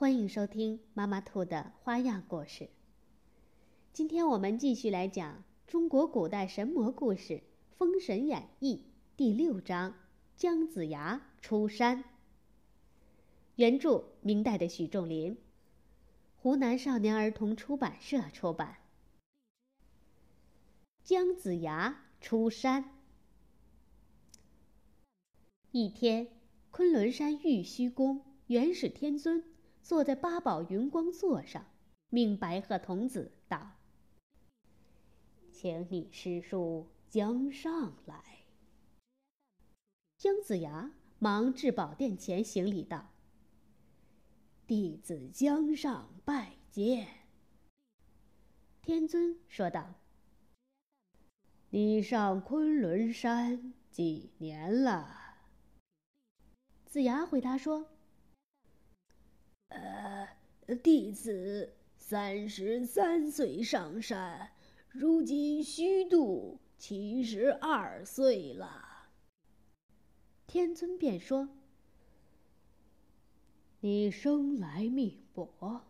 欢迎收听妈妈兔的花样故事。今天我们继续来讲中国古代神魔故事《封神演义》第六章“姜子牙出山”。原著明代的许仲林，湖南少年儿童出版社出版。姜子牙出山。一天，昆仑山玉虚宫元始天尊。坐在八宝云光座上，命白鹤童子道：“请你师叔姜上来。”姜子牙忙至宝殿前行礼道：“弟子姜上拜见。”天尊说道：“你上昆仑山几年了？”子牙回答说。呃，弟子三十三岁上山，如今虚度七十二岁了。天尊便说：“你生来命薄，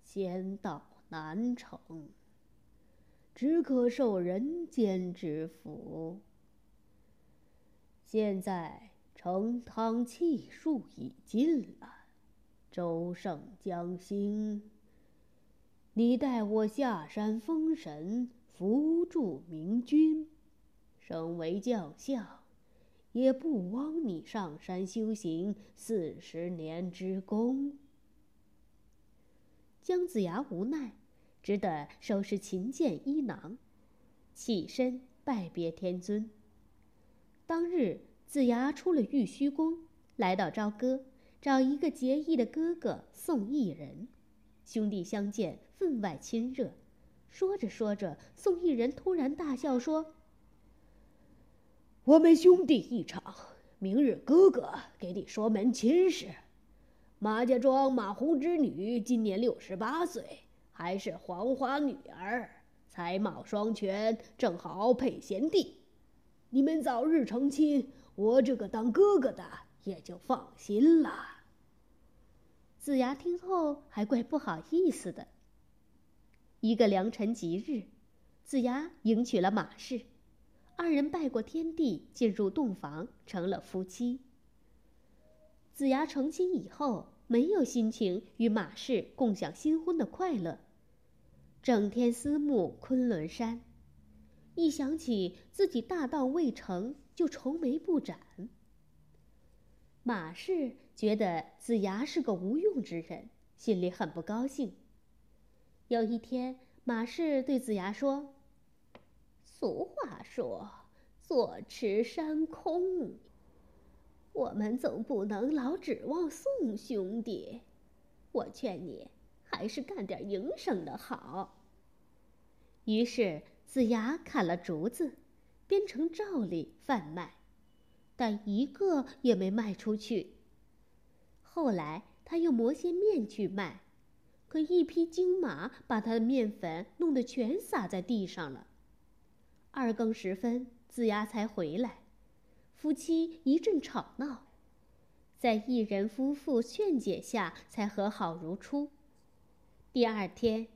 仙道难成，只可受人间之福。现在成汤气数已尽了。”周胜将兴，你带我下山封神，扶助明君，升为将相，也不枉你上山修行四十年之功。姜子牙无奈，只得收拾琴剑衣囊，起身拜别天尊。当日，子牙出了玉虚宫，来到朝歌。找一个结义的哥哥宋义人，兄弟相见分外亲热。说着说着，宋义人突然大笑说：“我们兄弟一场，明日哥哥给你说门亲事。马家庄马红之女今年六十八岁，还是黄花女儿，才貌双全，正好配贤弟。你们早日成亲，我这个当哥哥的。”也就放心了。子牙听后还怪不好意思的。一个良辰吉日，子牙迎娶了马氏，二人拜过天地，进入洞房，成了夫妻。子牙成亲以后，没有心情与马氏共享新婚的快乐，整天思慕昆仑山，一想起自己大道未成就愁眉不展。马氏觉得子牙是个无用之人，心里很不高兴。有一天，马氏对子牙说：“俗话说，坐吃山空。我们总不能老指望宋兄弟。我劝你，还是干点营生的好。”于是，子牙砍了竹子，编成罩里贩卖。但一个也没卖出去。后来他又磨些面去卖，可一匹金马把他的面粉弄得全洒在地上了。二更时分，子牙才回来，夫妻一阵吵闹，在一人夫妇劝解下，才和好如初。第二天，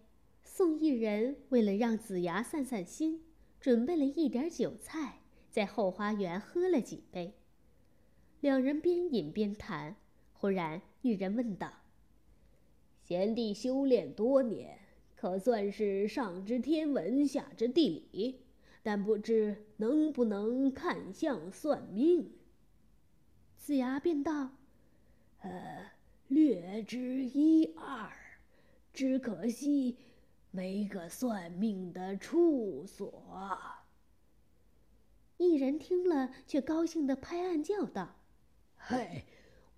宋一人为了让子牙散散心，准备了一点酒菜。在后花园喝了几杯，两人边饮边谈。忽然，女人问道：“贤弟修炼多年，可算是上知天文，下知地理，但不知能不能看相算命？”子牙便道：“呃，略知一二，只可惜没个算命的处所。”一人听了，却高兴的拍案叫道：“嘿，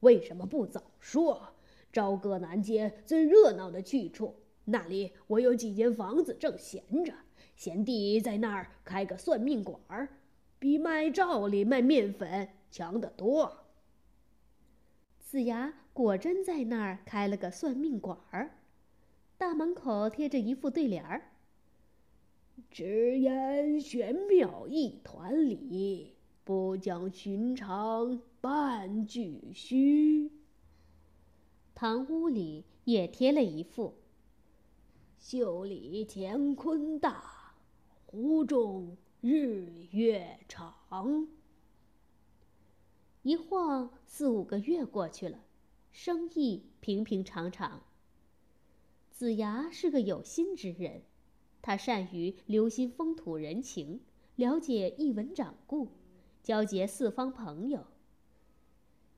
为什么不早说？朝歌南街最热闹的去处，那里我有几间房子正闲着，贤弟在那儿开个算命馆儿，比卖照里卖面粉强得多。子牙果真在那儿开了个算命馆儿，大门口贴着一副对联儿：“只言玄妙一团理，不讲寻常半句虚。”堂屋里也贴了一副：“袖里乾坤大，壶中日月长。”一晃四五个月过去了，生意平平常常。子牙是个有心之人，他善于留心风土人情，了解一文掌故，交结四方朋友。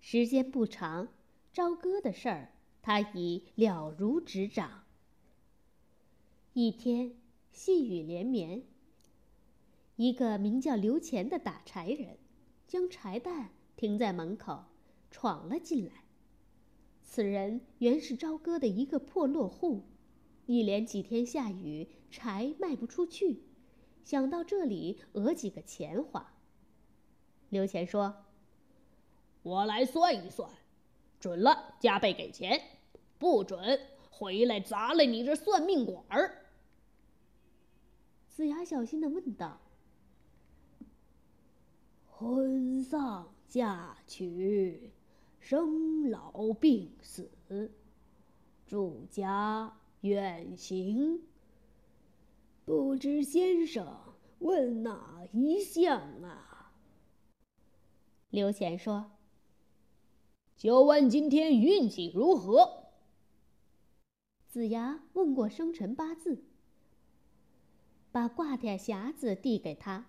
时间不长，朝歌的事儿他已了如指掌。一天，细雨连绵，一个名叫刘乾的打柴人，将柴担。停在门口，闯了进来。此人原是朝歌的一个破落户，一连几天下雨，柴卖不出去，想到这里讹几个钱花。刘乾说：“我来算一算，准了加倍给钱，不准回来砸了你这算命馆儿。”子牙小心的问道：“婚丧？”嫁娶、生老病死、住家远行，不知先生问哪一项啊？刘乾说：“就问今天运气如何。”子牙问过生辰八字，把挂帖匣子递给他。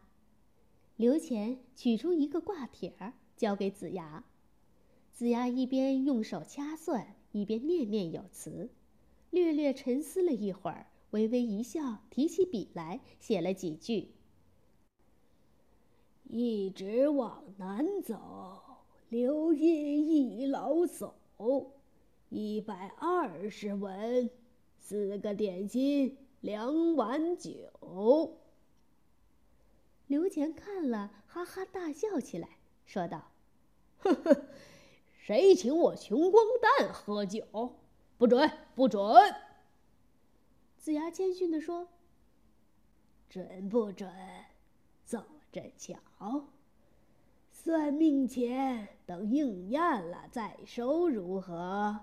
刘乾取出一个挂帖儿。交给子牙，子牙一边用手掐算，一边念念有词，略略沉思了一会儿，微微一笑，提起笔来写了几句：“一直往南走，流音一老叟，一百二十文，四个点心，两碗酒。”刘乾看了，哈哈大笑起来，说道。呵呵，谁请我穷光蛋喝酒？不准，不准！子牙谦逊地说：“准不准？走着瞧。算命钱等应验了再收，如何？”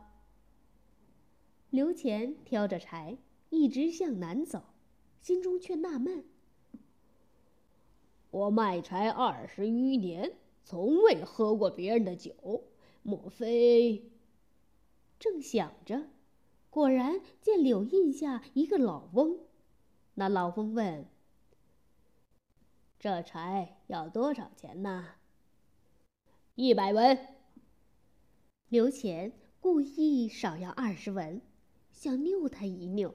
刘乾挑着柴，一直向南走，心中却纳闷：“我卖柴二十余年。”从未喝过别人的酒，莫非？正想着，果然见柳荫下一个老翁。那老翁问：“这柴要多少钱呢？”一百文。刘乾故意少要二十文，想拗他一拗。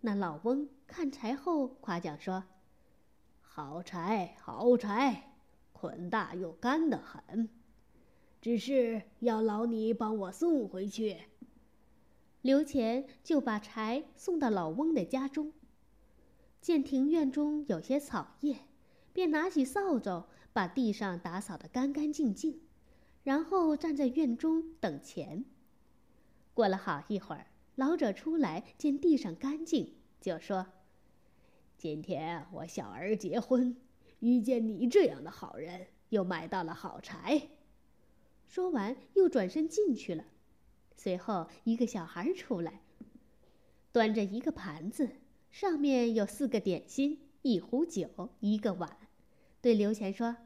那老翁看柴后夸奖说：“好柴，好柴。”捆大又干得很，只是要劳你帮我送回去。刘乾就把柴送到老翁的家中，见庭院中有些草叶，便拿起扫帚把地上打扫得干干净净，然后站在院中等钱。过了好一会儿，老者出来见地上干净，就说：“今天我小儿结婚。”遇见你这样的好人，又买到了好柴。说完，又转身进去了。随后，一个小孩出来，端着一个盘子，上面有四个点心、一壶酒、一个碗，对刘乾说：“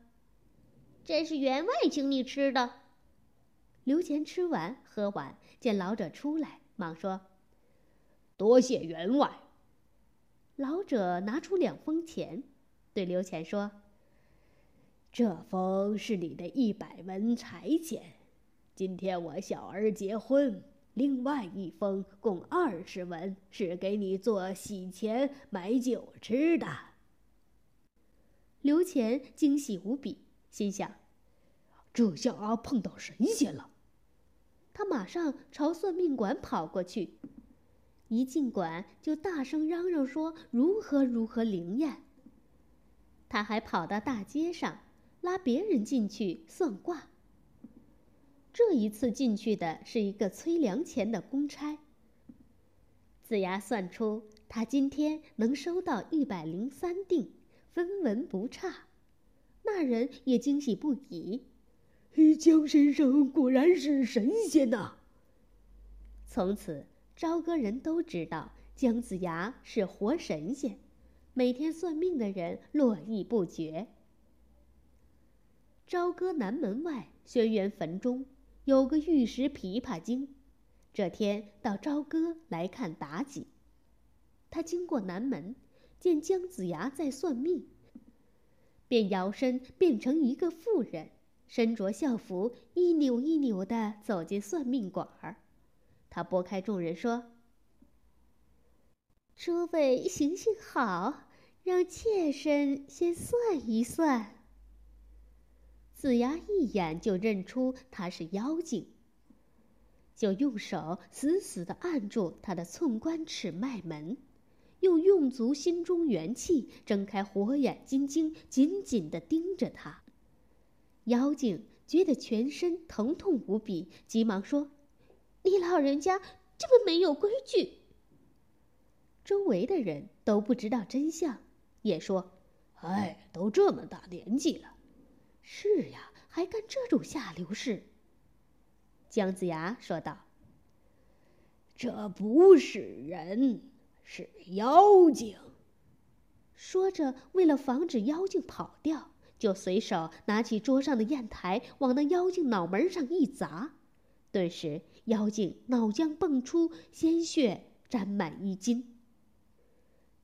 这是员外请你吃的。”刘乾吃完喝完，见老者出来，忙说：“多谢员外。”老者拿出两封钱。对刘乾说：“这封是你的一百文柴钱，今天我小儿结婚；另外一封共二十文，是给你做喜钱买酒吃的。”刘乾惊喜无比，心想：“这下碰到神仙了。”他马上朝算命馆跑过去，一进馆就大声嚷嚷说如何如何灵验。他还跑到大街上，拉别人进去算卦。这一次进去的是一个催粮钱的公差。子牙算出他今天能收到一百零三锭，分文不差。那人也惊喜不已。江先生果然是神仙呐！从此，朝歌人都知道姜子牙是活神仙，每天算命的人络绎不绝。朝歌南门外轩辕坟中有个玉石琵琶精，这天到朝歌来看妲己。他经过南门，见姜子牙在算命，便摇身变成一个妇人。身着校服，一扭一扭的走进算命馆儿。他拨开众人说：“诸位行行好，让妾身先算一算。”子牙一眼就认出他是妖精，就用手死死的按住他的寸关尺脉门，又用足心中元气，睁开火眼金睛，紧紧的盯着他。妖精觉得全身疼痛无比，急忙说：“你老人家这么没有规矩。”周围的人都不知道真相，也说：“哎，都这么大年纪了，是呀，还干这种下流事。”姜子牙说道：“这不是人，是妖精。”说着，为了防止妖精跑掉。就随手拿起桌上的砚台，往那妖精脑门上一砸，顿时妖精脑浆迸出，鲜血沾满衣襟。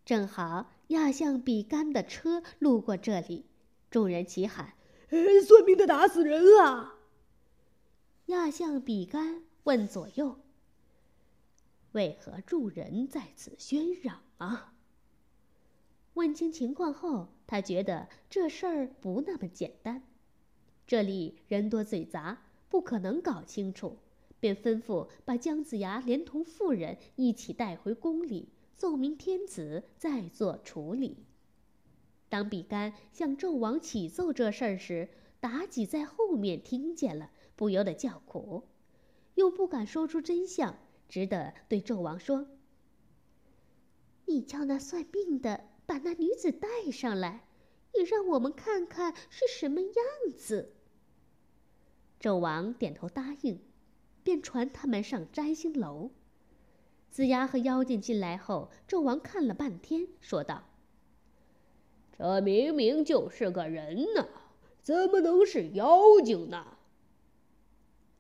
正好亚象比干的车路过这里，众人齐喊：“算命的打死人了！”亚象比干问左右：“为何众人在此喧嚷啊？”问清情况后，他觉得这事儿不那么简单，这里人多嘴杂，不可能搞清楚，便吩咐把姜子牙连同妇人一起带回宫里，奏明天子，再做处理。当比干向纣王启奏这事儿时，妲己在后面听见了，不由得叫苦，又不敢说出真相，只得对纣王说：“你叫那算命的。”把那女子带上来，也让我们看看是什么样子。纣王点头答应，便传他们上摘星楼。子牙和妖精进来后，纣王看了半天，说道：“这明明就是个人呐，怎么能是妖精呢？”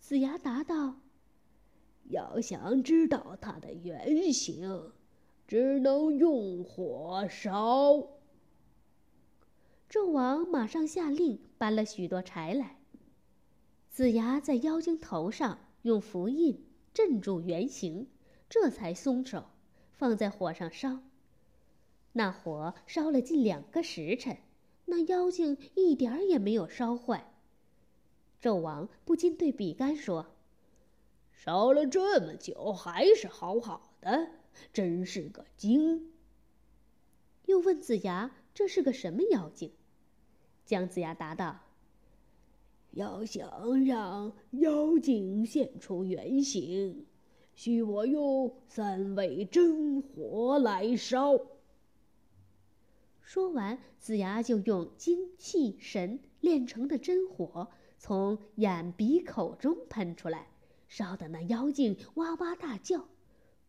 子牙答道：“要想知道它的原形。”只能用火烧。纣王马上下令搬了许多柴来。子牙在妖精头上用符印镇住原形，这才松手，放在火上烧。那火烧了近两个时辰，那妖精一点儿也没有烧坏。纣王不禁对比干说：“烧了这么久，还是好好的。”真是个精。又问子牙：“这是个什么妖精？”姜子牙答道：“要想让妖精现出原形，需我用三味真火来烧。”说完，子牙就用精气神炼成的真火从眼鼻口中喷出来，烧得那妖精哇哇大叫。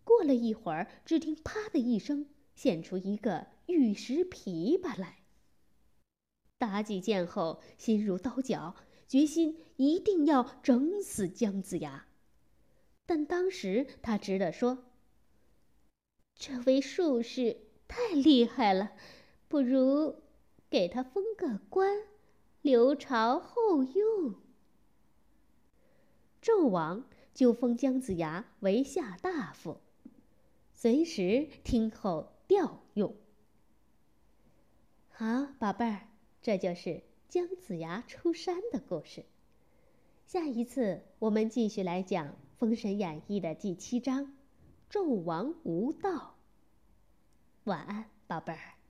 过了一会儿，只听“啪”的一声，现出一个玉石琵琶来。妲己见后，心如刀绞，决心一定要整死姜子牙。但当时他只得说：“这位术士太厉害了，不如给他封个官，留朝后用。”纣王就封姜子牙为下大夫。随时听候调用。好，宝贝儿，这就是姜子牙出山的故事。下一次我们继续来讲《封神演义》的第七章：纣王无道。晚安，宝贝儿。